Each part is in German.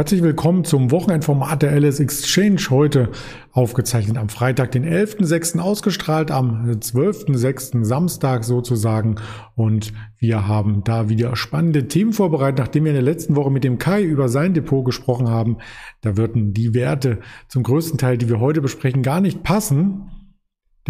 Herzlich willkommen zum Wochenendformat der LS Exchange. Heute aufgezeichnet am Freitag, den 11.06. ausgestrahlt, am 12.06. Samstag sozusagen. Und wir haben da wieder spannende Themen vorbereitet, nachdem wir in der letzten Woche mit dem Kai über sein Depot gesprochen haben. Da würden die Werte zum größten Teil, die wir heute besprechen, gar nicht passen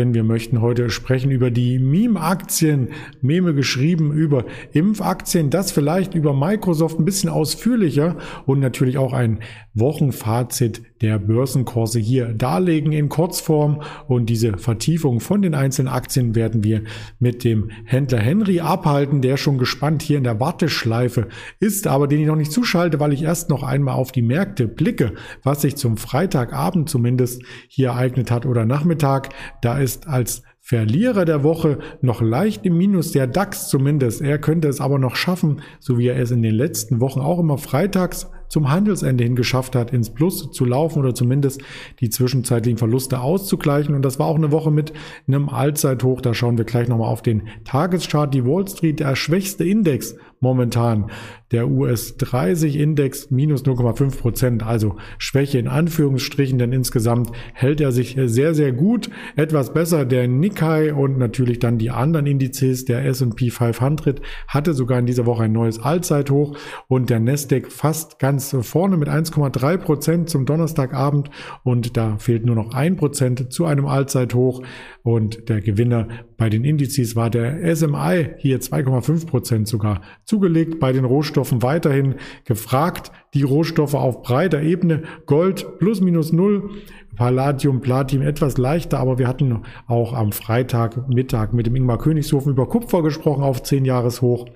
denn wir möchten heute sprechen über die Meme-Aktien, Meme geschrieben über Impfaktien, das vielleicht über Microsoft ein bisschen ausführlicher. Und natürlich auch ein Wochenfazit der Börsenkurse hier darlegen in Kurzform und diese Vertiefung von den einzelnen Aktien werden wir mit dem Händler Henry abhalten, der schon gespannt hier in der Warteschleife ist, aber den ich noch nicht zuschalte, weil ich erst noch einmal auf die Märkte blicke, was sich zum Freitagabend zumindest hier ereignet hat oder Nachmittag. Da ist als Verlierer der Woche noch leicht im Minus, der DAX zumindest. Er könnte es aber noch schaffen, so wie er es in den letzten Wochen auch immer freitags zum Handelsende hin geschafft hat, ins Plus zu laufen oder zumindest die zwischenzeitlichen Verluste auszugleichen. Und das war auch eine Woche mit einem Allzeithoch. Da schauen wir gleich nochmal auf den Tageschart. Die Wall Street, der schwächste Index momentan. Der US 30 Index minus 0,5 Prozent, also Schwäche in Anführungsstrichen, denn insgesamt hält er sich sehr, sehr gut. Etwas besser der Nikkei und natürlich dann die anderen Indizes. Der S&P 500 hatte sogar in dieser Woche ein neues Allzeithoch und der Nasdaq fast ganz ganz vorne mit 1,3 Prozent zum Donnerstagabend und da fehlt nur noch ein Prozent zu einem Allzeithoch und der Gewinner bei den Indizes war der SMI hier 2,5 Prozent sogar zugelegt. Bei den Rohstoffen weiterhin gefragt. Die Rohstoffe auf breiter Ebene. Gold plus minus null. Palladium, Platin etwas leichter, aber wir hatten auch am Freitag mit dem Ingmar Königshofen über Kupfer gesprochen auf 10 Jahreshoch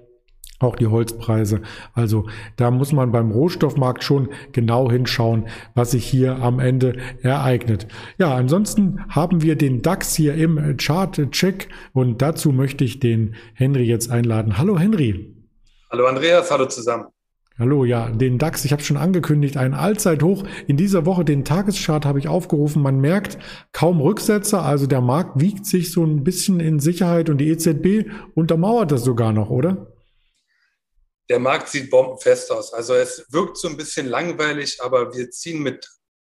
auch die Holzpreise. Also da muss man beim Rohstoffmarkt schon genau hinschauen, was sich hier am Ende ereignet. Ja, ansonsten haben wir den DAX hier im Chart-Check und dazu möchte ich den Henry jetzt einladen. Hallo Henry. Hallo Andreas, hallo zusammen. Hallo, ja, den DAX, ich habe schon angekündigt, ein Allzeithoch. In dieser Woche den Tageschart habe ich aufgerufen. Man merkt kaum Rücksetzer, also der Markt wiegt sich so ein bisschen in Sicherheit und die EZB untermauert das sogar noch, oder? Der Markt sieht bombenfest aus. Also es wirkt so ein bisschen langweilig, aber wir ziehen mit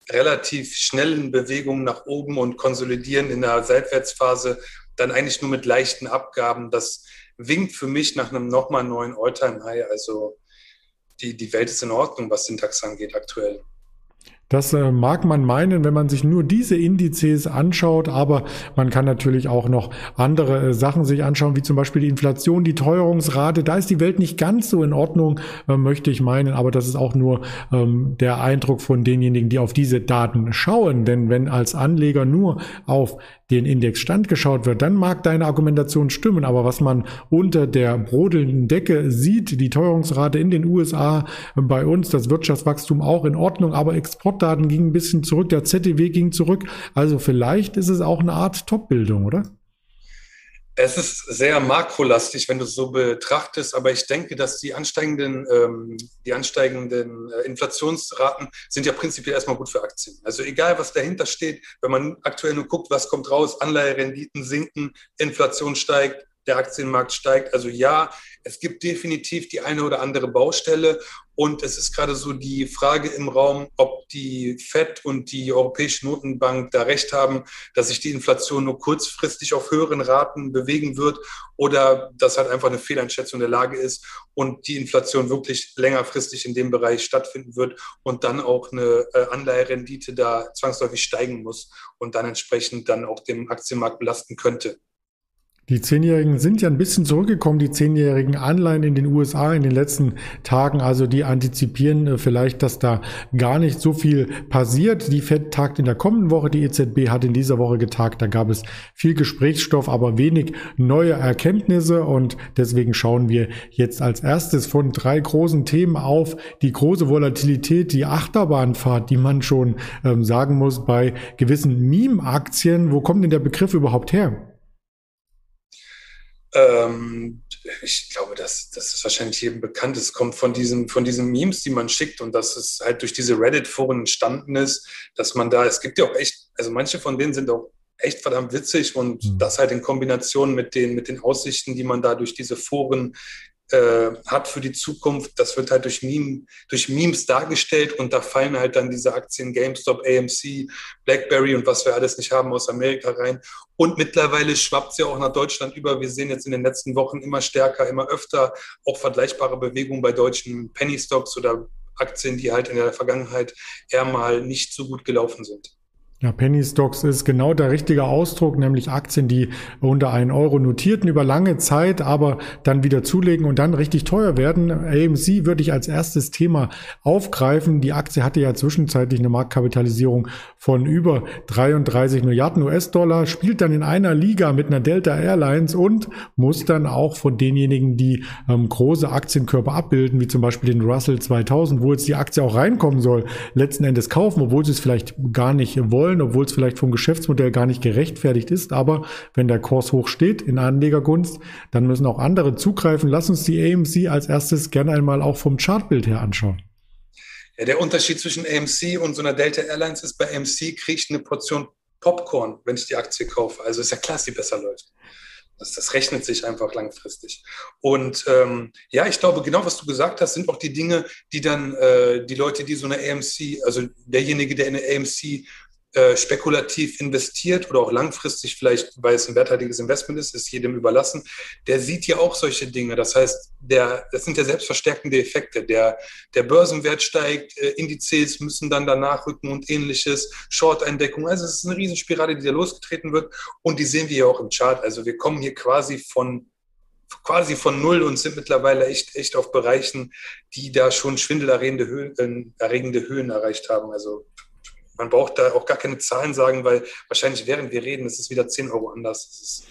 relativ schnellen Bewegungen nach oben und konsolidieren in der Seitwärtsphase dann eigentlich nur mit leichten Abgaben. Das winkt für mich nach einem nochmal neuen All-Time-High. Also die, die Welt ist in Ordnung, was den DAX angeht aktuell. Das äh, mag man meinen, wenn man sich nur diese Indizes anschaut, aber man kann natürlich auch noch andere äh, Sachen sich anschauen, wie zum Beispiel die Inflation, die Teuerungsrate. Da ist die Welt nicht ganz so in Ordnung, äh, möchte ich meinen, aber das ist auch nur ähm, der Eindruck von denjenigen, die auf diese Daten schauen. Denn wenn als Anleger nur auf den Indexstand geschaut wird, dann mag deine Argumentation stimmen. Aber was man unter der brodelnden Decke sieht, die Teuerungsrate in den USA, bei uns das Wirtschaftswachstum auch in Ordnung, aber Exportdaten gingen ein bisschen zurück, der ZDW ging zurück. Also vielleicht ist es auch eine Art Top-Bildung, oder? Es ist sehr makrolastig, wenn du es so betrachtest, aber ich denke, dass die ansteigenden, ähm, die ansteigenden äh, Inflationsraten sind ja prinzipiell erstmal gut für Aktien. Also egal, was dahinter steht, wenn man aktuell nur guckt, was kommt raus, Anleiherenditen sinken, Inflation steigt, der Aktienmarkt steigt. Also ja, es gibt definitiv die eine oder andere Baustelle und es ist gerade so die Frage im Raum, ob die FED und die Europäische Notenbank da recht haben, dass sich die Inflation nur kurzfristig auf höheren Raten bewegen wird oder dass halt einfach eine Fehleinschätzung der Lage ist und die Inflation wirklich längerfristig in dem Bereich stattfinden wird und dann auch eine äh, Anleiherendite da zwangsläufig steigen muss und dann entsprechend dann auch den Aktienmarkt belasten könnte. Die Zehnjährigen sind ja ein bisschen zurückgekommen, die zehnjährigen Anleihen in den USA in den letzten Tagen. Also die antizipieren äh, vielleicht, dass da gar nicht so viel passiert. Die FED tagt in der kommenden Woche, die EZB hat in dieser Woche getagt. Da gab es viel Gesprächsstoff, aber wenig neue Erkenntnisse. Und deswegen schauen wir jetzt als erstes von drei großen Themen auf die große Volatilität, die Achterbahnfahrt, die man schon ähm, sagen muss bei gewissen Meme-Aktien. Wo kommt denn der Begriff überhaupt her? Ähm, ich glaube, dass das ist wahrscheinlich jedem bekannt. Es kommt von diesen, von diesen Memes, die man schickt und dass es halt durch diese Reddit-Foren entstanden ist, dass man da, es gibt ja auch echt, also manche von denen sind auch echt verdammt witzig und mhm. das halt in Kombination mit den, mit den Aussichten, die man da durch diese Foren äh, hat für die Zukunft, das wird halt durch, Meme, durch Memes dargestellt und da fallen halt dann diese Aktien GameStop, AMC, BlackBerry und was wir alles nicht haben aus Amerika rein. Und mittlerweile schwappt es ja auch nach Deutschland über. Wir sehen jetzt in den letzten Wochen immer stärker, immer öfter auch vergleichbare Bewegungen bei deutschen Penny Stocks oder Aktien, die halt in der Vergangenheit eher mal nicht so gut gelaufen sind. Ja, Penny Stocks ist genau der richtige Ausdruck, nämlich Aktien, die unter einen Euro notierten über lange Zeit, aber dann wieder zulegen und dann richtig teuer werden. AMC würde ich als erstes Thema aufgreifen. Die Aktie hatte ja zwischenzeitlich eine Marktkapitalisierung von über 33 Milliarden US-Dollar, spielt dann in einer Liga mit einer Delta Airlines und muss dann auch von denjenigen, die ähm, große Aktienkörper abbilden, wie zum Beispiel den Russell 2000, wo jetzt die Aktie auch reinkommen soll, letzten Endes kaufen, obwohl sie es vielleicht gar nicht wollen wollen, obwohl es vielleicht vom Geschäftsmodell gar nicht gerechtfertigt ist. Aber wenn der Kurs hoch steht in Anlegergunst, dann müssen auch andere zugreifen. Lass uns die AMC als erstes gerne einmal auch vom Chartbild her anschauen. Ja, der Unterschied zwischen AMC und so einer Delta Airlines ist, bei AMC kriege ich eine Portion Popcorn, wenn ich die Aktie kaufe. Also ist ja klar, dass die besser läuft. Das, das rechnet sich einfach langfristig. Und ähm, ja, ich glaube, genau was du gesagt hast, sind auch die Dinge, die dann äh, die Leute, die so eine AMC, also derjenige, der in eine AMC äh, spekulativ investiert oder auch langfristig vielleicht, weil es ein werthaltiges Investment ist, ist jedem überlassen, der sieht ja auch solche Dinge. Das heißt, der, das sind ja selbstverstärkende Effekte. Der, der Börsenwert steigt, äh, Indizes müssen dann danach rücken und ähnliches, Short-Eindeckung. Also es ist eine Riesenspirale, die da losgetreten wird und die sehen wir ja auch im Chart. Also wir kommen hier quasi von quasi von null und sind mittlerweile echt, echt auf Bereichen, die da schon schwindelerregende Höhen, äh, erregende Höhen erreicht haben. Also man braucht da auch gar keine Zahlen sagen, weil wahrscheinlich während wir reden, ist es wieder 10 Euro anders. Es ist,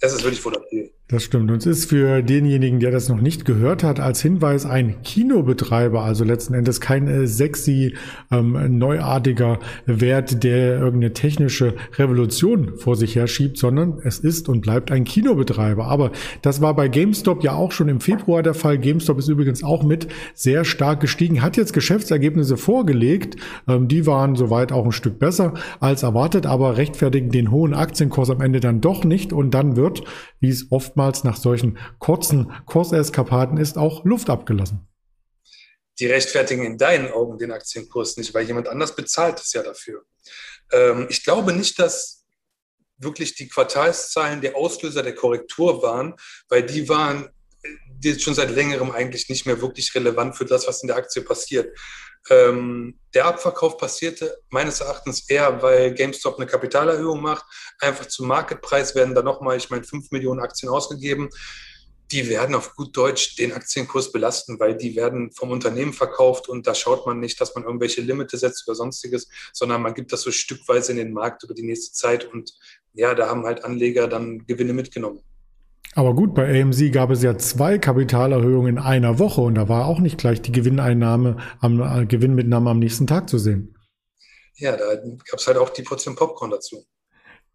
es ist wirklich volatil. Das stimmt. Und es ist für denjenigen, der das noch nicht gehört hat, als Hinweis ein Kinobetreiber, also letzten Endes kein äh, sexy, ähm, neuartiger Wert, der irgendeine technische Revolution vor sich her schiebt, sondern es ist und bleibt ein Kinobetreiber. Aber das war bei GameStop ja auch schon im Februar der Fall. GameStop ist übrigens auch mit sehr stark gestiegen, hat jetzt Geschäftsergebnisse vorgelegt. Ähm, die waren soweit auch ein Stück besser als erwartet, aber rechtfertigen den hohen Aktienkurs am Ende dann doch nicht. Und dann wird, wie es oft oftmals nach solchen kurzen Kurseskapaden ist auch Luft abgelassen. Die rechtfertigen in deinen Augen den Aktienkurs nicht, weil jemand anders bezahlt es ja dafür. Ähm, ich glaube nicht, dass wirklich die Quartalszahlen der Auslöser der Korrektur waren, weil die waren die schon seit längerem eigentlich nicht mehr wirklich relevant für das, was in der Aktie passiert. Ähm, der Abverkauf passierte meines Erachtens eher, weil GameStop eine Kapitalerhöhung macht. Einfach zum Marketpreis werden da nochmal, ich meine, 5 Millionen Aktien ausgegeben. Die werden auf gut Deutsch den Aktienkurs belasten, weil die werden vom Unternehmen verkauft und da schaut man nicht, dass man irgendwelche Limite setzt oder sonstiges, sondern man gibt das so stückweise in den Markt über die nächste Zeit und ja, da haben halt Anleger dann Gewinne mitgenommen. Aber gut, bei AMC gab es ja zwei Kapitalerhöhungen in einer Woche und da war auch nicht gleich die Gewinnnahme am äh, Gewinnmitnahme am nächsten Tag zu sehen. Ja, da gab es halt auch die Portion Popcorn dazu.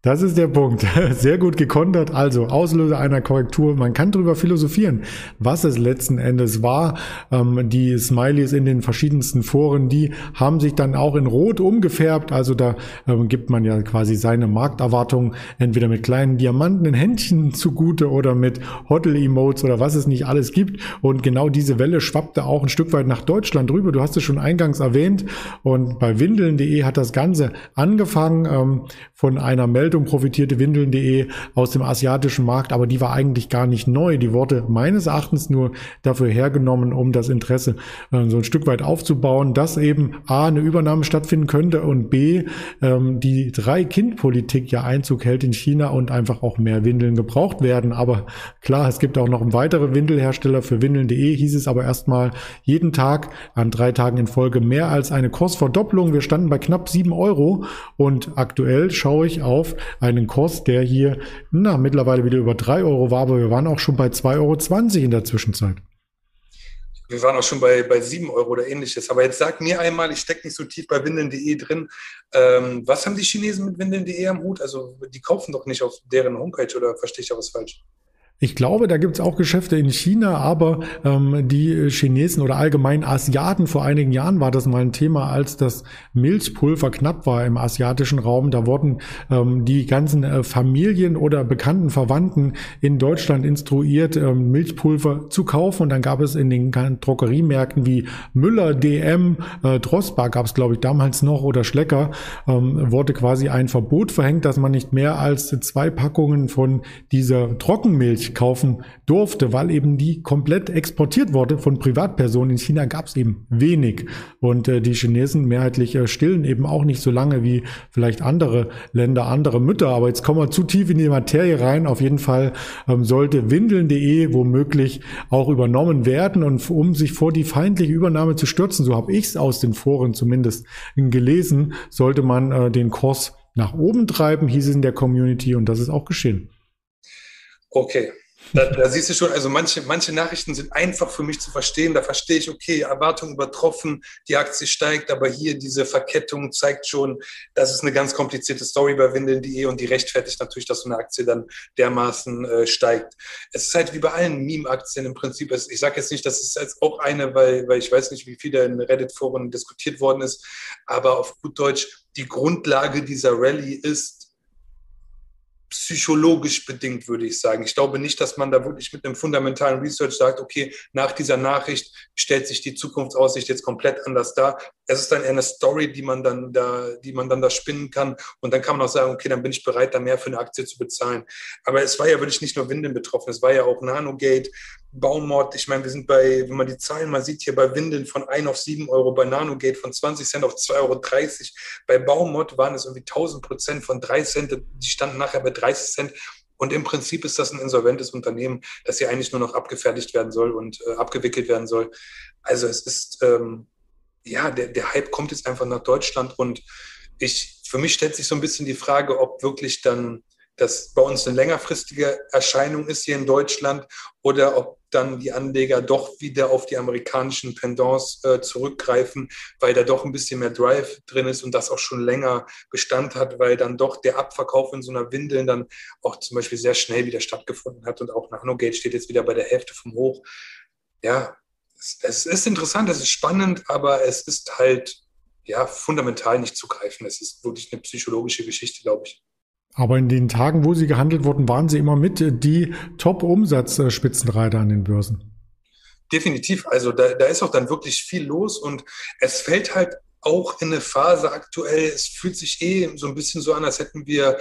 Das ist der Punkt. Sehr gut gekontert. Also Auslöser einer Korrektur. Man kann darüber philosophieren, was es letzten Endes war. Ähm, die Smileys in den verschiedensten Foren, die haben sich dann auch in Rot umgefärbt. Also da ähm, gibt man ja quasi seine Markterwartungen entweder mit kleinen Diamanten Händchen zugute oder mit Hotel-Emotes oder was es nicht alles gibt. Und genau diese Welle schwappte auch ein Stück weit nach Deutschland rüber. Du hast es schon eingangs erwähnt. Und bei windeln.de hat das Ganze angefangen ähm, von einer Meldung Meldung profitierte Windeln.de aus dem asiatischen Markt, aber die war eigentlich gar nicht neu. Die wurde meines Erachtens nur dafür hergenommen, um das Interesse äh, so ein Stück weit aufzubauen, dass eben A, eine Übernahme stattfinden könnte und B, ähm, die Drei-Kind-Politik ja Einzug hält in China und einfach auch mehr Windeln gebraucht werden. Aber klar, es gibt auch noch weitere Windelhersteller für Windeln.de, hieß es aber erstmal jeden Tag an drei Tagen in Folge mehr als eine Kursverdopplung. Wir standen bei knapp sieben Euro und aktuell schaue ich auf einen Kurs, der hier na, mittlerweile wieder über drei Euro war, aber wir waren auch schon bei 2,20 Euro in der Zwischenzeit. Wir waren auch schon bei, bei 7 Euro oder ähnliches. Aber jetzt sag mir einmal, ich stecke nicht so tief bei windeln.de drin. Ähm, was haben die Chinesen mit windeln.de am Hut? Also die kaufen doch nicht auf deren Homepage oder verstehe ich da was falsch? Ich glaube, da gibt es auch Geschäfte in China, aber ähm, die Chinesen oder allgemein Asiaten, vor einigen Jahren war das mal ein Thema, als das Milchpulver knapp war im asiatischen Raum. Da wurden ähm, die ganzen äh, Familien oder bekannten Verwandten in Deutschland instruiert, ähm, Milchpulver zu kaufen. Und dann gab es in den Drogeriemärkten wie Müller, DM, äh, Drossbar gab es, glaube ich, damals noch oder Schlecker, ähm, wurde quasi ein Verbot verhängt, dass man nicht mehr als zwei Packungen von dieser Trockenmilch Kaufen durfte, weil eben die komplett exportiert wurde von Privatpersonen. In China gab es eben wenig. Und äh, die Chinesen mehrheitlich äh, stillen eben auch nicht so lange wie vielleicht andere Länder, andere Mütter. Aber jetzt kommen wir zu tief in die Materie rein. Auf jeden Fall ähm, sollte windeln.de womöglich auch übernommen werden. Und um sich vor die feindliche Übernahme zu stürzen, so habe ich es aus den Foren zumindest gelesen, sollte man äh, den Kurs nach oben treiben, hieß es in der Community. Und das ist auch geschehen. Okay. Da, da, siehst du schon, also manche, manche Nachrichten sind einfach für mich zu verstehen. Da verstehe ich, okay, Erwartung übertroffen, die Aktie steigt, aber hier diese Verkettung zeigt schon, das ist eine ganz komplizierte Story bei Windeln.de und die rechtfertigt natürlich, dass so eine Aktie dann dermaßen äh, steigt. Es ist halt wie bei allen Meme-Aktien im Prinzip. Ich sage jetzt nicht, das ist jetzt auch eine, weil, weil ich weiß nicht, wie viel da in Reddit-Foren diskutiert worden ist, aber auf gut Deutsch, die Grundlage dieser Rallye ist, psychologisch bedingt, würde ich sagen. Ich glaube nicht, dass man da wirklich mit einem fundamentalen Research sagt, okay, nach dieser Nachricht stellt sich die Zukunftsaussicht jetzt komplett anders dar. Es ist dann eher eine Story, die man dann da, die man dann da spinnen kann. Und dann kann man auch sagen, okay, dann bin ich bereit, da mehr für eine Aktie zu bezahlen. Aber es war ja wirklich nicht nur Windeln betroffen, es war ja auch Nanogate, Baumord, ich meine, wir sind bei, wenn man die Zahlen mal sieht, hier bei Windeln von 1 auf 7 Euro, bei Nanogate von 20 Cent auf 2,30 Euro. Bei Baumod waren es irgendwie 1000 Prozent von 3 Cent, die standen nachher bei 30 Cent. Und im Prinzip ist das ein insolventes Unternehmen, das hier eigentlich nur noch abgefertigt werden soll und äh, abgewickelt werden soll. Also es ist, ähm, ja, der, der Hype kommt jetzt einfach nach Deutschland und ich, für mich stellt sich so ein bisschen die Frage, ob wirklich dann das bei uns eine längerfristige Erscheinung ist hier in Deutschland oder ob dann die Anleger doch wieder auf die amerikanischen Pendants äh, zurückgreifen, weil da doch ein bisschen mehr Drive drin ist und das auch schon länger Bestand hat, weil dann doch der Abverkauf in so einer Windeln dann auch zum Beispiel sehr schnell wieder stattgefunden hat und auch Nanogate steht jetzt wieder bei der Hälfte vom Hoch. Ja, es, es ist interessant, es ist spannend, aber es ist halt ja fundamental nicht zu greifen. Es ist wirklich eine psychologische Geschichte, glaube ich. Aber in den Tagen, wo sie gehandelt wurden, waren sie immer mit die Top-Umsatz-Spitzenreiter an den Börsen. Definitiv. Also da, da ist auch dann wirklich viel los und es fällt halt auch in eine Phase aktuell, es fühlt sich eh so ein bisschen so an, als hätten wir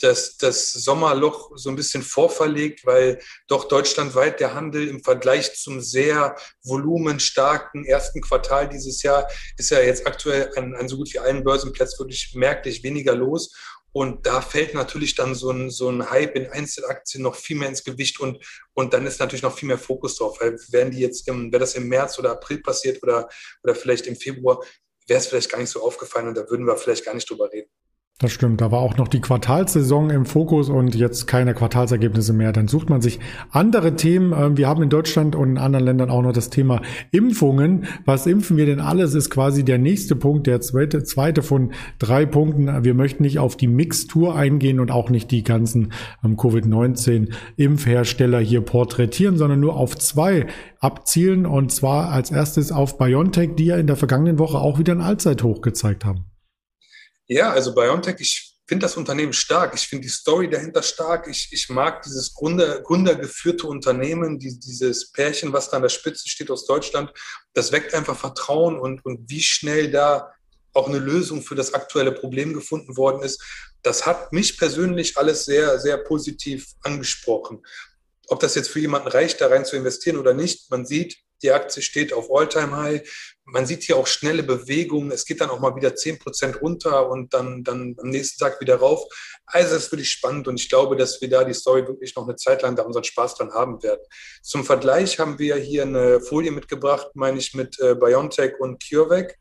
das, das Sommerloch so ein bisschen vorverlegt, weil doch deutschlandweit der Handel im Vergleich zum sehr volumenstarken ersten Quartal dieses Jahr ist ja jetzt aktuell an, an so gut wie allen Börsenplätzen wirklich merklich weniger los. Und da fällt natürlich dann so ein, so ein Hype in Einzelaktien noch viel mehr ins Gewicht und, und dann ist natürlich noch viel mehr Fokus drauf. Weil wären die jetzt im, wäre das im März oder April passiert oder, oder vielleicht im Februar, wäre es vielleicht gar nicht so aufgefallen und da würden wir vielleicht gar nicht drüber reden. Das stimmt, da war auch noch die Quartalssaison im Fokus und jetzt keine Quartalsergebnisse mehr. Dann sucht man sich andere Themen. Ähm, wir haben in Deutschland und in anderen Ländern auch noch das Thema Impfungen. Was impfen wir denn alles, ist quasi der nächste Punkt, der zweite, zweite von drei Punkten. Wir möchten nicht auf die Mixtur eingehen und auch nicht die ganzen ähm, Covid-19-Impfhersteller hier porträtieren, sondern nur auf zwei abzielen und zwar als erstes auf BioNTech, die ja in der vergangenen Woche auch wieder ein Allzeithoch gezeigt haben. Ja, also BioNTech, ich finde das Unternehmen stark. Ich finde die Story dahinter stark. Ich, ich mag dieses Gründer, gründergeführte Unternehmen, die, dieses Pärchen, was da an der Spitze steht aus Deutschland. Das weckt einfach Vertrauen und, und wie schnell da auch eine Lösung für das aktuelle Problem gefunden worden ist. Das hat mich persönlich alles sehr, sehr positiv angesprochen. Ob das jetzt für jemanden reicht, da rein zu investieren oder nicht, man sieht, die Aktie steht auf All-Time-High. Man sieht hier auch schnelle Bewegungen. Es geht dann auch mal wieder 10 Prozent runter und dann, dann am nächsten Tag wieder rauf. Also das ist wirklich spannend und ich glaube, dass wir da die Story wirklich noch eine Zeit lang da unseren Spaß dran haben werden. Zum Vergleich haben wir hier eine Folie mitgebracht, meine ich, mit äh, BioNTech und CureVac.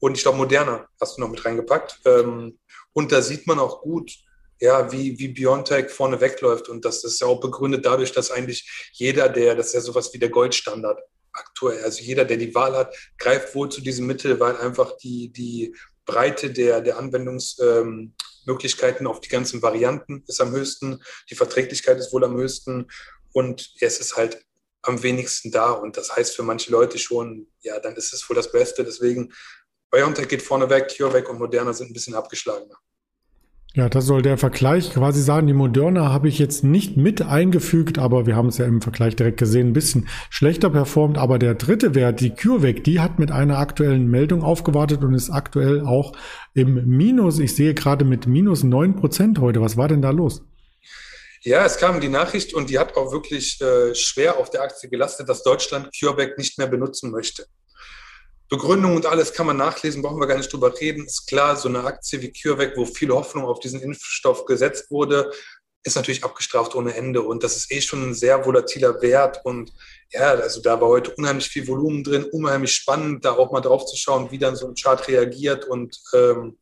Und ich glaube, Moderna hast du noch mit reingepackt. Ähm, und da sieht man auch gut, ja, wie, wie Biontech vorne wegläuft. Und das ist ja auch begründet dadurch, dass eigentlich jeder, der, das ist ja sowas wie der Goldstandard aktuell, also jeder, der die Wahl hat, greift wohl zu diesem Mittel, weil einfach die, die Breite der, der Anwendungsmöglichkeiten auf die ganzen Varianten ist am höchsten, die Verträglichkeit ist wohl am höchsten. und es ist halt am wenigsten da. Und das heißt für manche Leute schon, ja, dann ist es wohl das Beste. Deswegen, BioNTech geht vorne weg, CureVac und Moderna sind ein bisschen abgeschlagener. Ja, das soll der Vergleich quasi sagen. Die Moderna habe ich jetzt nicht mit eingefügt, aber wir haben es ja im Vergleich direkt gesehen, ein bisschen schlechter performt. Aber der dritte Wert, die CureVac, die hat mit einer aktuellen Meldung aufgewartet und ist aktuell auch im Minus. Ich sehe gerade mit minus neun Prozent heute. Was war denn da los? Ja, es kam die Nachricht und die hat auch wirklich äh, schwer auf der Aktie gelastet, dass Deutschland CureVac nicht mehr benutzen möchte. Begründung und alles kann man nachlesen, brauchen wir gar nicht drüber reden. Ist klar, so eine Aktie wie CureVac, wo viel Hoffnung auf diesen Impfstoff gesetzt wurde, ist natürlich abgestraft ohne Ende. Und das ist eh schon ein sehr volatiler Wert. Und ja, also da war heute unheimlich viel Volumen drin, unheimlich spannend, da auch mal drauf zu schauen, wie dann so ein Chart reagiert. Und ähm,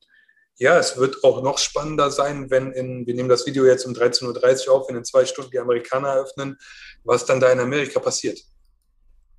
ja, es wird auch noch spannender sein, wenn in, wir nehmen das Video jetzt um 13.30 Uhr auf, wenn in zwei Stunden die Amerikaner eröffnen, was dann da in Amerika passiert.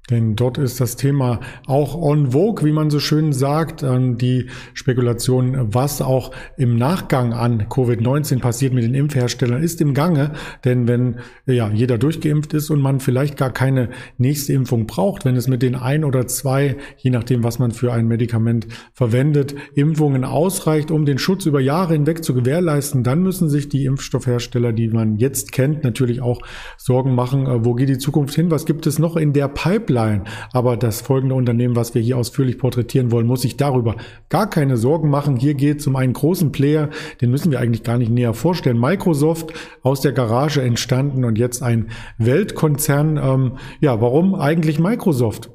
Denn dort ist das Thema auch on vogue, wie man so schön sagt. Die Spekulation, was auch im Nachgang an Covid-19 passiert mit den Impfherstellern, ist im Gange. Denn wenn ja, jeder durchgeimpft ist und man vielleicht gar keine nächste Impfung braucht, wenn es mit den ein oder zwei, je nachdem, was man für ein Medikament verwendet, Impfungen ausreicht, um den Schutz über Jahre hinweg zu gewährleisten, dann müssen sich die Impfstoffhersteller, die man jetzt kennt, natürlich auch Sorgen machen, äh, wo geht die Zukunft hin? Was gibt es noch in der Pipeline? Pipeline. Aber das folgende Unternehmen, was wir hier ausführlich porträtieren wollen, muss sich darüber gar keine Sorgen machen. Hier geht es um einen großen Player, den müssen wir eigentlich gar nicht näher vorstellen. Microsoft aus der Garage entstanden und jetzt ein Weltkonzern. Ähm, ja, warum eigentlich Microsoft?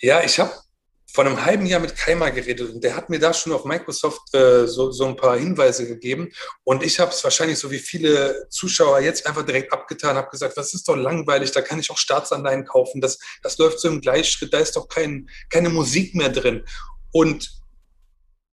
Ja, ich habe vor einem halben Jahr mit Keimer geredet und der hat mir da schon auf Microsoft äh, so, so ein paar Hinweise gegeben. Und ich habe es wahrscheinlich so wie viele Zuschauer jetzt einfach direkt abgetan, habe gesagt, das ist doch langweilig, da kann ich auch Staatsanleihen kaufen, das, das läuft so im Gleichschritt, da ist doch kein, keine Musik mehr drin. Und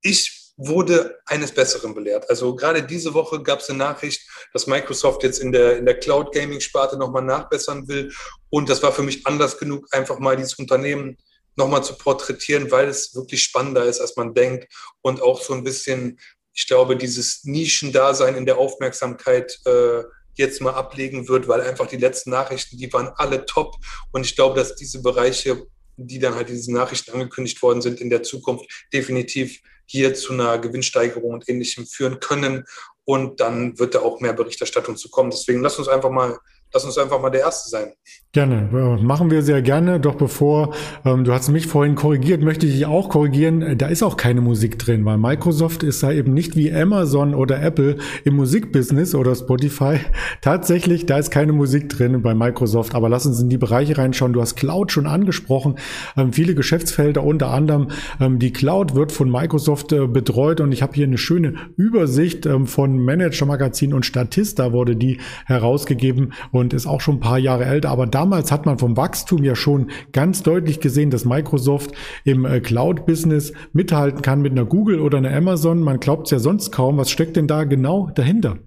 ich wurde eines Besseren belehrt. Also gerade diese Woche gab es eine Nachricht, dass Microsoft jetzt in der, in der Cloud Gaming Sparte nochmal nachbessern will. Und das war für mich anders genug, einfach mal dieses Unternehmen nochmal zu porträtieren, weil es wirklich spannender ist, als man denkt. Und auch so ein bisschen, ich glaube, dieses Nischendasein in der Aufmerksamkeit äh, jetzt mal ablegen wird, weil einfach die letzten Nachrichten, die waren alle top. Und ich glaube, dass diese Bereiche, die dann halt diese Nachrichten angekündigt worden sind, in der Zukunft definitiv hier zu einer Gewinnsteigerung und ähnlichem führen können. Und dann wird da auch mehr Berichterstattung zu kommen. Deswegen lass uns einfach mal lass uns einfach mal der Erste sein. Gerne, machen wir sehr gerne. Doch bevor, ähm, du hast mich vorhin korrigiert, möchte ich dich auch korrigieren. Äh, da ist auch keine Musik drin, weil Microsoft ist da eben nicht wie Amazon oder Apple im Musikbusiness oder Spotify. Tatsächlich, da ist keine Musik drin bei Microsoft. Aber lass uns in die Bereiche reinschauen. Du hast Cloud schon angesprochen. Ähm, viele Geschäftsfelder, unter anderem ähm, die Cloud wird von Microsoft äh, betreut. Und ich habe hier eine schöne Übersicht ähm, von Manager Magazin und Statista wurde die herausgegeben. Und und ist auch schon ein paar Jahre älter. Aber damals hat man vom Wachstum ja schon ganz deutlich gesehen, dass Microsoft im äh, Cloud-Business mithalten kann mit einer Google oder einer Amazon. Man glaubt es ja sonst kaum. Was steckt denn da genau dahinter?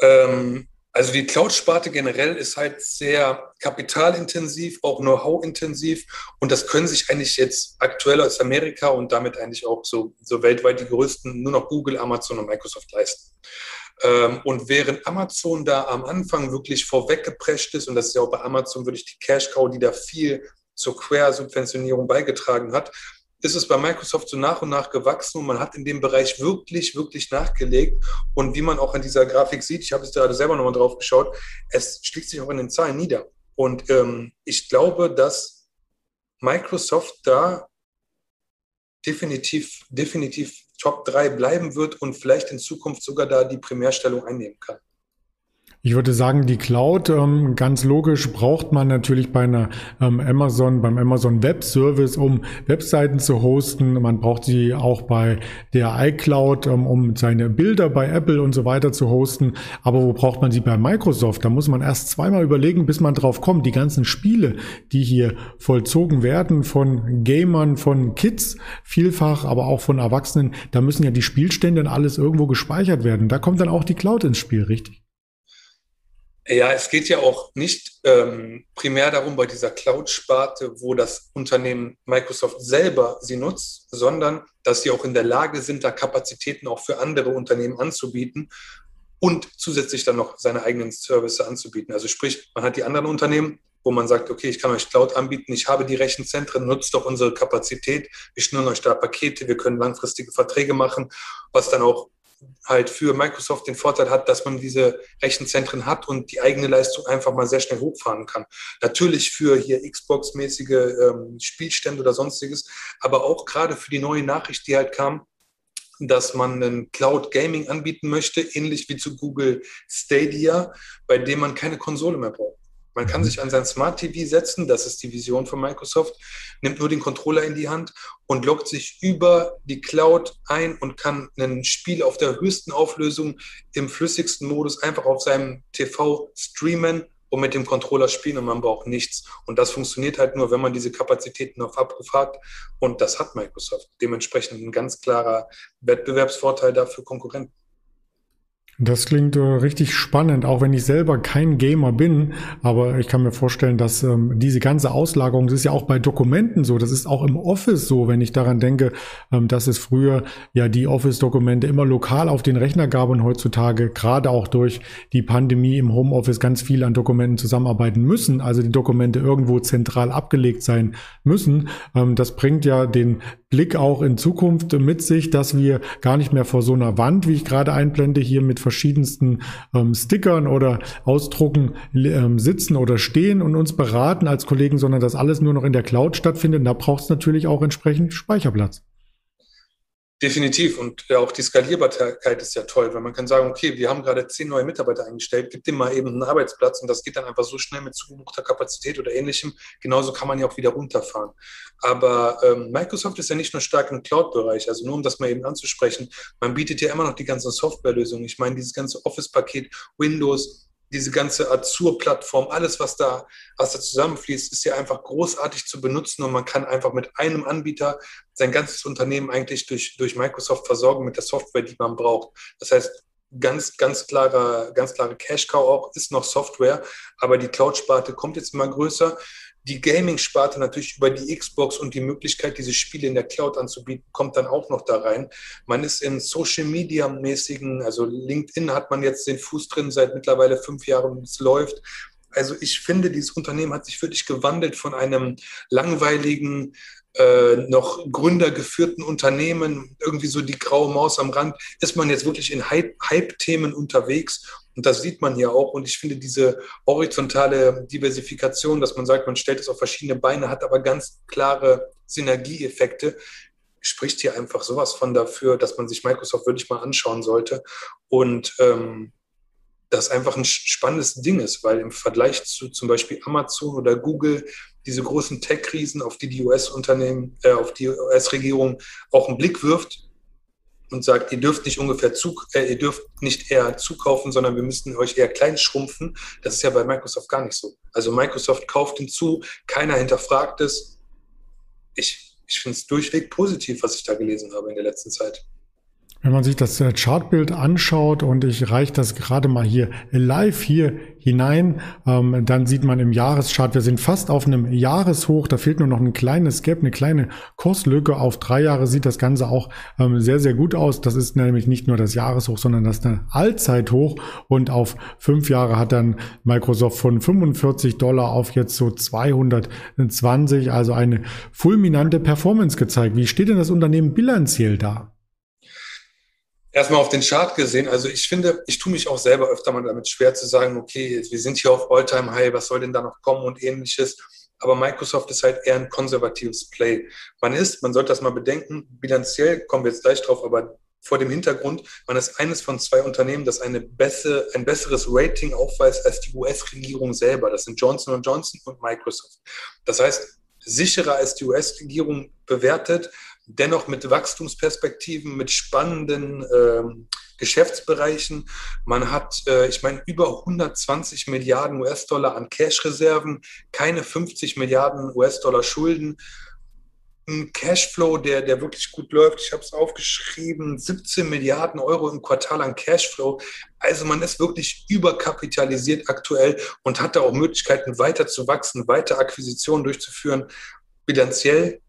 Ähm, also die Cloud-Sparte generell ist halt sehr kapitalintensiv, auch Know-how-intensiv. Und das können sich eigentlich jetzt aktuell aus Amerika und damit eigentlich auch so, so weltweit die größten nur noch Google, Amazon und Microsoft leisten. Ähm, und während Amazon da am Anfang wirklich vorweggeprescht ist, und das ist ja auch bei Amazon wirklich die Cash Cow, die da viel zur Quersubventionierung beigetragen hat, ist es bei Microsoft so nach und nach gewachsen und man hat in dem Bereich wirklich, wirklich nachgelegt. Und wie man auch an dieser Grafik sieht, ich habe es gerade selber nochmal drauf geschaut, es schlägt sich auch in den Zahlen nieder. Und ähm, ich glaube, dass Microsoft da definitiv, definitiv Top 3 bleiben wird und vielleicht in Zukunft sogar da die Primärstellung einnehmen kann. Ich würde sagen, die Cloud, ähm, ganz logisch, braucht man natürlich bei einer ähm, Amazon, beim Amazon Web Service, um Webseiten zu hosten. Man braucht sie auch bei der iCloud, ähm, um seine Bilder bei Apple und so weiter zu hosten. Aber wo braucht man sie bei Microsoft? Da muss man erst zweimal überlegen, bis man drauf kommt. Die ganzen Spiele, die hier vollzogen werden von Gamern, von Kids vielfach, aber auch von Erwachsenen, da müssen ja die Spielstände und alles irgendwo gespeichert werden. Da kommt dann auch die Cloud ins Spiel, richtig? Ja, es geht ja auch nicht ähm, primär darum bei dieser Cloud-Sparte, wo das Unternehmen Microsoft selber sie nutzt, sondern dass sie auch in der Lage sind, da Kapazitäten auch für andere Unternehmen anzubieten. und zusätzlich dann noch seine eigenen Services anzubieten. Also sprich, man hat die anderen Unternehmen, wo man sagt, okay, ich kann euch Cloud anbieten, ich habe die Rechenzentren, nutzt doch unsere Kapazität, wir schnüren euch da Pakete, wir können langfristige Verträge machen, was dann auch halt für Microsoft den Vorteil hat, dass man diese Rechenzentren hat und die eigene Leistung einfach mal sehr schnell hochfahren kann. Natürlich für hier Xbox-mäßige ähm, Spielstände oder sonstiges, aber auch gerade für die neue Nachricht, die halt kam, dass man einen Cloud Gaming anbieten möchte, ähnlich wie zu Google Stadia, bei dem man keine Konsole mehr braucht. Man kann mhm. sich an sein Smart TV setzen, das ist die Vision von Microsoft, nimmt nur den Controller in die Hand und loggt sich über die Cloud ein und kann ein Spiel auf der höchsten Auflösung im flüssigsten Modus einfach auf seinem TV streamen und mit dem Controller spielen und man braucht nichts. Und das funktioniert halt nur, wenn man diese Kapazitäten auf Abruf hat. Und das hat Microsoft. Dementsprechend ein ganz klarer Wettbewerbsvorteil dafür Konkurrenten. Das klingt äh, richtig spannend, auch wenn ich selber kein Gamer bin, aber ich kann mir vorstellen, dass ähm, diese ganze Auslagerung, das ist ja auch bei Dokumenten so, das ist auch im Office so, wenn ich daran denke, ähm, dass es früher ja die Office-Dokumente immer lokal auf den Rechner gab und heutzutage gerade auch durch die Pandemie im Homeoffice ganz viel an Dokumenten zusammenarbeiten müssen, also die Dokumente irgendwo zentral abgelegt sein müssen. Ähm, das bringt ja den Blick auch in Zukunft mit sich, dass wir gar nicht mehr vor so einer Wand, wie ich gerade einblende, hier mit verschiedensten ähm, Stickern oder Ausdrucken ähm, sitzen oder stehen und uns beraten als Kollegen, sondern dass alles nur noch in der Cloud stattfindet. Und da braucht es natürlich auch entsprechend Speicherplatz. Definitiv. Und ja, auch die Skalierbarkeit ist ja toll, weil man kann sagen, okay, wir haben gerade zehn neue Mitarbeiter eingestellt, gib dem mal eben einen Arbeitsplatz und das geht dann einfach so schnell mit zugebuchter Kapazität oder ähnlichem. Genauso kann man ja auch wieder runterfahren. Aber ähm, Microsoft ist ja nicht nur stark im Cloud-Bereich, also nur um das mal eben anzusprechen, man bietet ja immer noch die ganzen Softwarelösungen. Ich meine, dieses ganze Office-Paket, Windows, diese ganze Azure-Plattform, alles, was da, was da zusammenfließt, ist ja einfach großartig zu benutzen und man kann einfach mit einem Anbieter sein ganzes Unternehmen eigentlich durch, durch Microsoft versorgen mit der Software, die man braucht. Das heißt, ganz, ganz klare, ganz klare Cash-Cow auch ist noch Software, aber die Cloud-Sparte kommt jetzt immer größer die Gaming-Sparte natürlich über die Xbox und die Möglichkeit, diese Spiele in der Cloud anzubieten, kommt dann auch noch da rein. Man ist in Social-Media-mäßigen, also LinkedIn hat man jetzt den Fuß drin seit mittlerweile fünf Jahren, es läuft. Also ich finde, dieses Unternehmen hat sich wirklich gewandelt von einem langweiligen, äh, noch gründergeführten Unternehmen, irgendwie so die graue Maus am Rand, ist man jetzt wirklich in Hype-Themen unterwegs und das sieht man hier auch. Und ich finde diese horizontale Diversifikation, dass man sagt, man stellt es auf verschiedene Beine, hat aber ganz klare Synergieeffekte, spricht hier einfach sowas von dafür, dass man sich Microsoft wirklich mal anschauen sollte. Und ähm, das einfach ein spannendes Ding ist, weil im Vergleich zu zum Beispiel Amazon oder Google diese großen Tech-Krisen, auf die die US-Unternehmen, äh, auf die US-Regierung auch einen Blick wirft, und sagt, ihr dürft nicht ungefähr zu, äh, ihr dürft nicht eher zukaufen, sondern wir müssen euch eher klein schrumpfen. Das ist ja bei Microsoft gar nicht so. Also Microsoft kauft hinzu, keiner hinterfragt es. Ich, ich finde es durchweg positiv, was ich da gelesen habe in der letzten Zeit. Wenn man sich das äh, Chartbild anschaut und ich reiche das gerade mal hier live hier hinein, ähm, dann sieht man im Jahreschart, wir sind fast auf einem Jahreshoch, da fehlt nur noch ein kleines Gap, eine kleine Kurslücke. Auf drei Jahre sieht das Ganze auch ähm, sehr, sehr gut aus. Das ist nämlich nicht nur das Jahreshoch, sondern das Allzeithoch und auf fünf Jahre hat dann Microsoft von 45 Dollar auf jetzt so 220, also eine fulminante Performance gezeigt. Wie steht denn das Unternehmen bilanziell da? Erstmal auf den Chart gesehen, also ich finde, ich tue mich auch selber öfter mal damit schwer zu sagen, okay, wir sind hier auf Alltime High, was soll denn da noch kommen und ähnliches. Aber Microsoft ist halt eher ein konservatives Play. Man ist, man sollte das mal bedenken, bilanziell kommen wir jetzt gleich drauf, aber vor dem Hintergrund, man ist eines von zwei Unternehmen, das eine bessere, ein besseres Rating aufweist als die US-Regierung selber. Das sind Johnson Johnson und Microsoft. Das heißt, sicherer als die US-Regierung bewertet, dennoch mit Wachstumsperspektiven, mit spannenden ähm, Geschäftsbereichen. Man hat, äh, ich meine, über 120 Milliarden US-Dollar an Cash-Reserven, keine 50 Milliarden US-Dollar Schulden. Ein Cashflow, der, der wirklich gut läuft. Ich habe es aufgeschrieben, 17 Milliarden Euro im Quartal an Cashflow. Also man ist wirklich überkapitalisiert aktuell und hat da auch Möglichkeiten, weiter zu wachsen, weiter Akquisitionen durchzuführen. Bilanziell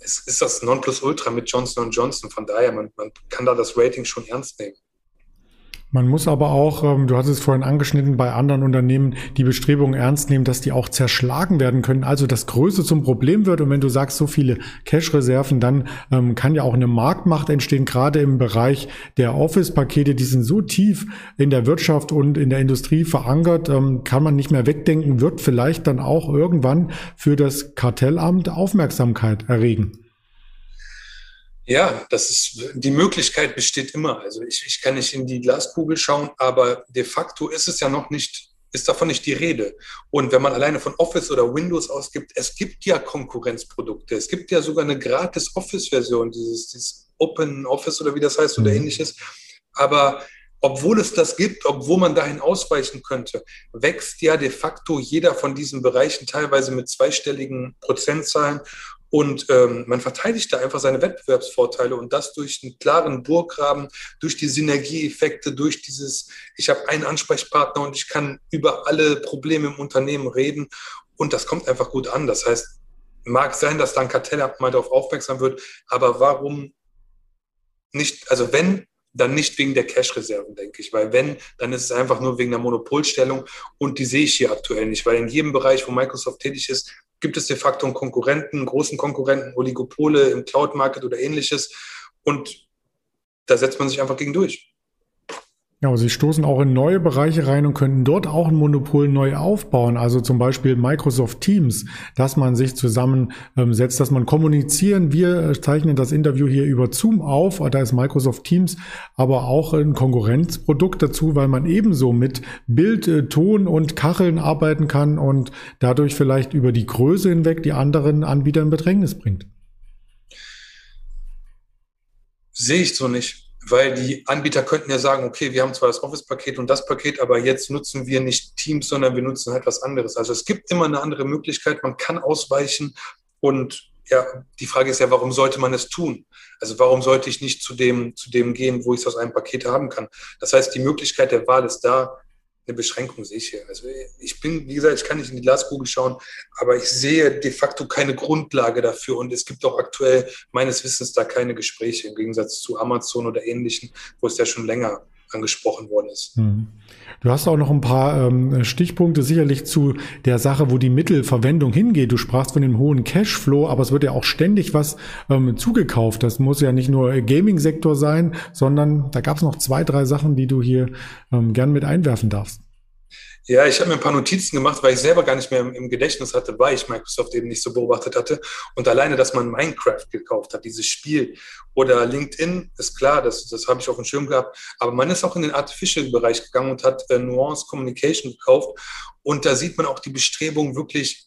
ist, ist das Nonplusultra mit Johnson Johnson. Von daher, man, man kann da das Rating schon ernst nehmen. Man muss aber auch, ähm, du hast es vorhin angeschnitten, bei anderen Unternehmen die Bestrebungen ernst nehmen, dass die auch zerschlagen werden können, also das Größe zum Problem wird. Und wenn du sagst, so viele Cash-Reserven, dann ähm, kann ja auch eine Marktmacht entstehen, gerade im Bereich der Office-Pakete, die sind so tief in der Wirtschaft und in der Industrie verankert, ähm, kann man nicht mehr wegdenken, wird vielleicht dann auch irgendwann für das Kartellamt Aufmerksamkeit erregen. Ja, das ist, die Möglichkeit besteht immer. Also ich, ich kann nicht in die Glaskugel schauen, aber de facto ist es ja noch nicht, ist davon nicht die Rede. Und wenn man alleine von Office oder Windows ausgibt, es gibt ja Konkurrenzprodukte. Es gibt ja sogar eine gratis Office-Version, dieses, dieses Open Office oder wie das heißt oder mhm. ähnliches. Aber obwohl es das gibt, obwohl man dahin ausweichen könnte, wächst ja de facto jeder von diesen Bereichen teilweise mit zweistelligen Prozentzahlen. Und ähm, man verteidigt da einfach seine Wettbewerbsvorteile und das durch einen klaren Burggraben, durch die Synergieeffekte, durch dieses, ich habe einen Ansprechpartner und ich kann über alle Probleme im Unternehmen reden. Und das kommt einfach gut an. Das heißt, mag sein, dass da ein Kartellamt mal darauf aufmerksam wird, aber warum nicht, also wenn, dann nicht wegen der Cash-Reserven, denke ich, weil wenn, dann ist es einfach nur wegen der Monopolstellung und die sehe ich hier aktuell nicht, weil in jedem Bereich, wo Microsoft tätig ist, gibt es de facto einen Konkurrenten, einen großen Konkurrenten, Oligopole im Cloud-Market oder ähnliches. Und da setzt man sich einfach gegen durch. Ja, aber sie stoßen auch in neue Bereiche rein und könnten dort auch ein Monopol neu aufbauen. Also zum Beispiel Microsoft Teams, dass man sich zusammensetzt, dass man kommunizieren. Wir zeichnen das Interview hier über Zoom auf. Da ist Microsoft Teams aber auch ein Konkurrenzprodukt dazu, weil man ebenso mit Bild, äh, Ton und Kacheln arbeiten kann und dadurch vielleicht über die Größe hinweg die anderen Anbieter in Bedrängnis bringt. Sehe ich so nicht weil die Anbieter könnten ja sagen, okay, wir haben zwar das Office-Paket und das Paket, aber jetzt nutzen wir nicht Teams, sondern wir nutzen halt was anderes. Also es gibt immer eine andere Möglichkeit, man kann ausweichen und ja, die Frage ist ja, warum sollte man es tun? Also warum sollte ich nicht zu dem, zu dem gehen, wo ich es aus einem Paket haben kann? Das heißt, die Möglichkeit der Wahl ist da eine Beschränkung sehe ich hier. Also ich bin, wie gesagt, ich kann nicht in die Glaskugel schauen, aber ich sehe de facto keine Grundlage dafür und es gibt auch aktuell meines Wissens da keine Gespräche im Gegensatz zu Amazon oder ähnlichen, wo es ja schon länger angesprochen worden ist. Mhm. Du hast auch noch ein paar ähm, Stichpunkte sicherlich zu der Sache, wo die Mittelverwendung hingeht. Du sprachst von dem hohen Cashflow, aber es wird ja auch ständig was ähm, zugekauft. Das muss ja nicht nur Gaming-Sektor sein, sondern da gab es noch zwei, drei Sachen, die du hier ähm, gern mit einwerfen darfst. Ja, ich habe mir ein paar Notizen gemacht, weil ich selber gar nicht mehr im, Gedächtnis hatte, weil ich Microsoft eben nicht so beobachtet hatte. Und alleine, dass man Minecraft gekauft hat, dieses Spiel oder LinkedIn, ist klar, das, das habe ich auf dem Schirm gehabt. Aber man ist auch in den Artificial-Bereich gegangen und hat äh, Nuance Communication gekauft. Und da sieht man auch die Bestrebung, wirklich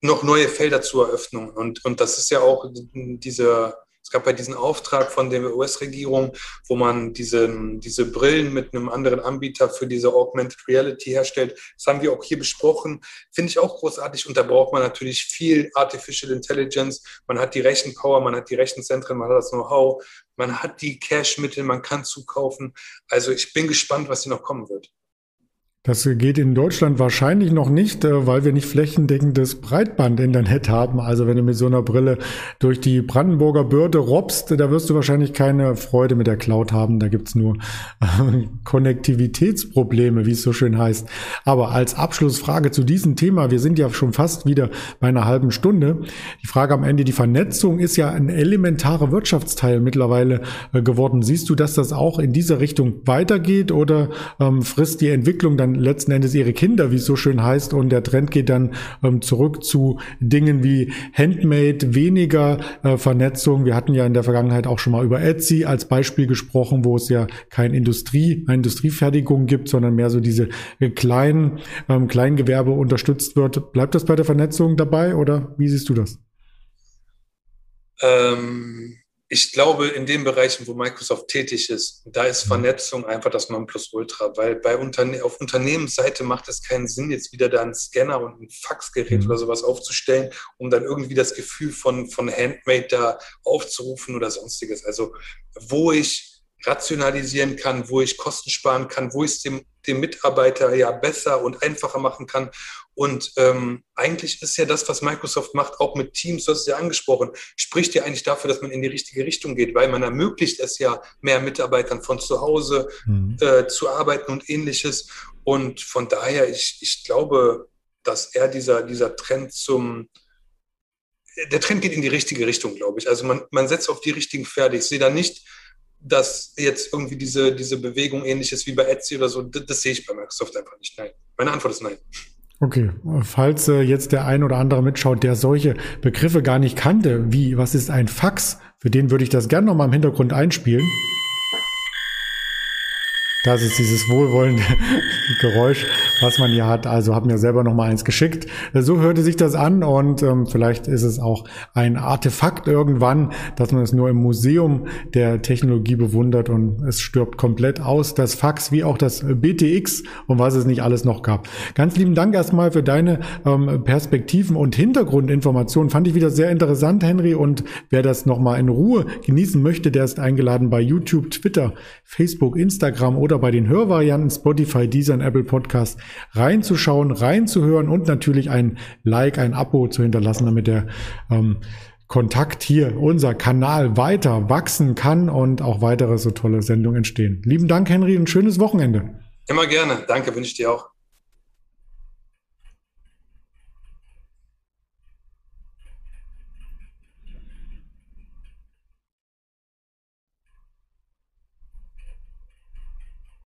noch neue Felder zu eröffnen. Und, und das ist ja auch diese es gab ja diesen Auftrag von der US-Regierung, wo man diese, diese Brillen mit einem anderen Anbieter für diese Augmented Reality herstellt. Das haben wir auch hier besprochen. Finde ich auch großartig. Und da braucht man natürlich viel Artificial Intelligence. Man hat die Rechenpower, man hat die Rechenzentren, man hat das Know-how, man hat die Cash-Mittel, man kann zukaufen. Also ich bin gespannt, was hier noch kommen wird. Das geht in Deutschland wahrscheinlich noch nicht, äh, weil wir nicht flächendeckendes Breitband-Internet haben. Also wenn du mit so einer Brille durch die Brandenburger Börde robst, da wirst du wahrscheinlich keine Freude mit der Cloud haben. Da gibt's nur äh, Konnektivitätsprobleme, wie es so schön heißt. Aber als Abschlussfrage zu diesem Thema, wir sind ja schon fast wieder bei einer halben Stunde. Die Frage am Ende, die Vernetzung ist ja ein elementarer Wirtschaftsteil mittlerweile äh, geworden. Siehst du, dass das auch in dieser Richtung weitergeht oder ähm, frisst die Entwicklung dann letzten Endes ihre Kinder, wie es so schön heißt. Und der Trend geht dann ähm, zurück zu Dingen wie Handmade, weniger äh, Vernetzung. Wir hatten ja in der Vergangenheit auch schon mal über Etsy als Beispiel gesprochen, wo es ja kein Industrie, eine Industriefertigung gibt, sondern mehr so diese äh, kleinen ähm, Kleingewerbe unterstützt wird. Bleibt das bei der Vernetzung dabei oder wie siehst du das? Ähm ich glaube, in den Bereichen, wo Microsoft tätig ist, da ist mhm. Vernetzung einfach das Nonplusultra, weil bei Unterne auf Unternehmensseite macht es keinen Sinn, jetzt wieder da einen Scanner und ein Faxgerät mhm. oder sowas aufzustellen, um dann irgendwie das Gefühl von, von Handmade da aufzurufen oder sonstiges. Also, wo ich rationalisieren kann, wo ich Kosten sparen kann, wo ich es dem, dem Mitarbeiter ja besser und einfacher machen kann Und ähm, eigentlich ist ja das, was Microsoft macht, auch mit Teams, du hast es ja angesprochen, spricht ja eigentlich dafür, dass man in die richtige Richtung geht, weil man ermöglicht es ja mehr Mitarbeitern von zu Hause mhm. äh, zu arbeiten und ähnliches. Und von daher, ich, ich glaube, dass er dieser, dieser Trend zum, der Trend geht in die richtige Richtung, glaube ich. Also man, man setzt auf die richtigen Pferde. Ich sehe da nicht, dass jetzt irgendwie diese, diese Bewegung ähnlich ist wie bei Etsy oder so. Das, das sehe ich bei Microsoft einfach nicht. Nein. Meine Antwort ist nein. Okay, falls äh, jetzt der ein oder andere mitschaut, der solche Begriffe gar nicht kannte, wie was ist ein Fax, für den würde ich das gerne nochmal im Hintergrund einspielen. Das ist dieses wohlwollende Geräusch, was man hier hat. Also habe mir selber noch mal eins geschickt. So hörte sich das an und ähm, vielleicht ist es auch ein Artefakt irgendwann, dass man es nur im Museum der Technologie bewundert und es stirbt komplett aus. Das Fax wie auch das BTX und was es nicht alles noch gab. Ganz lieben Dank erstmal für deine ähm, Perspektiven und Hintergrundinformationen. Fand ich wieder sehr interessant, Henry. Und wer das noch mal in Ruhe genießen möchte, der ist eingeladen bei YouTube, Twitter, Facebook, Instagram oder bei den Hörvarianten Spotify, Deezer und Apple Podcast reinzuschauen, reinzuhören und natürlich ein Like, ein Abo zu hinterlassen, damit der ähm, Kontakt hier, unser Kanal weiter wachsen kann und auch weitere so tolle Sendungen entstehen. Lieben Dank, Henry, und schönes Wochenende. Immer gerne. Danke, wünsche ich dir auch.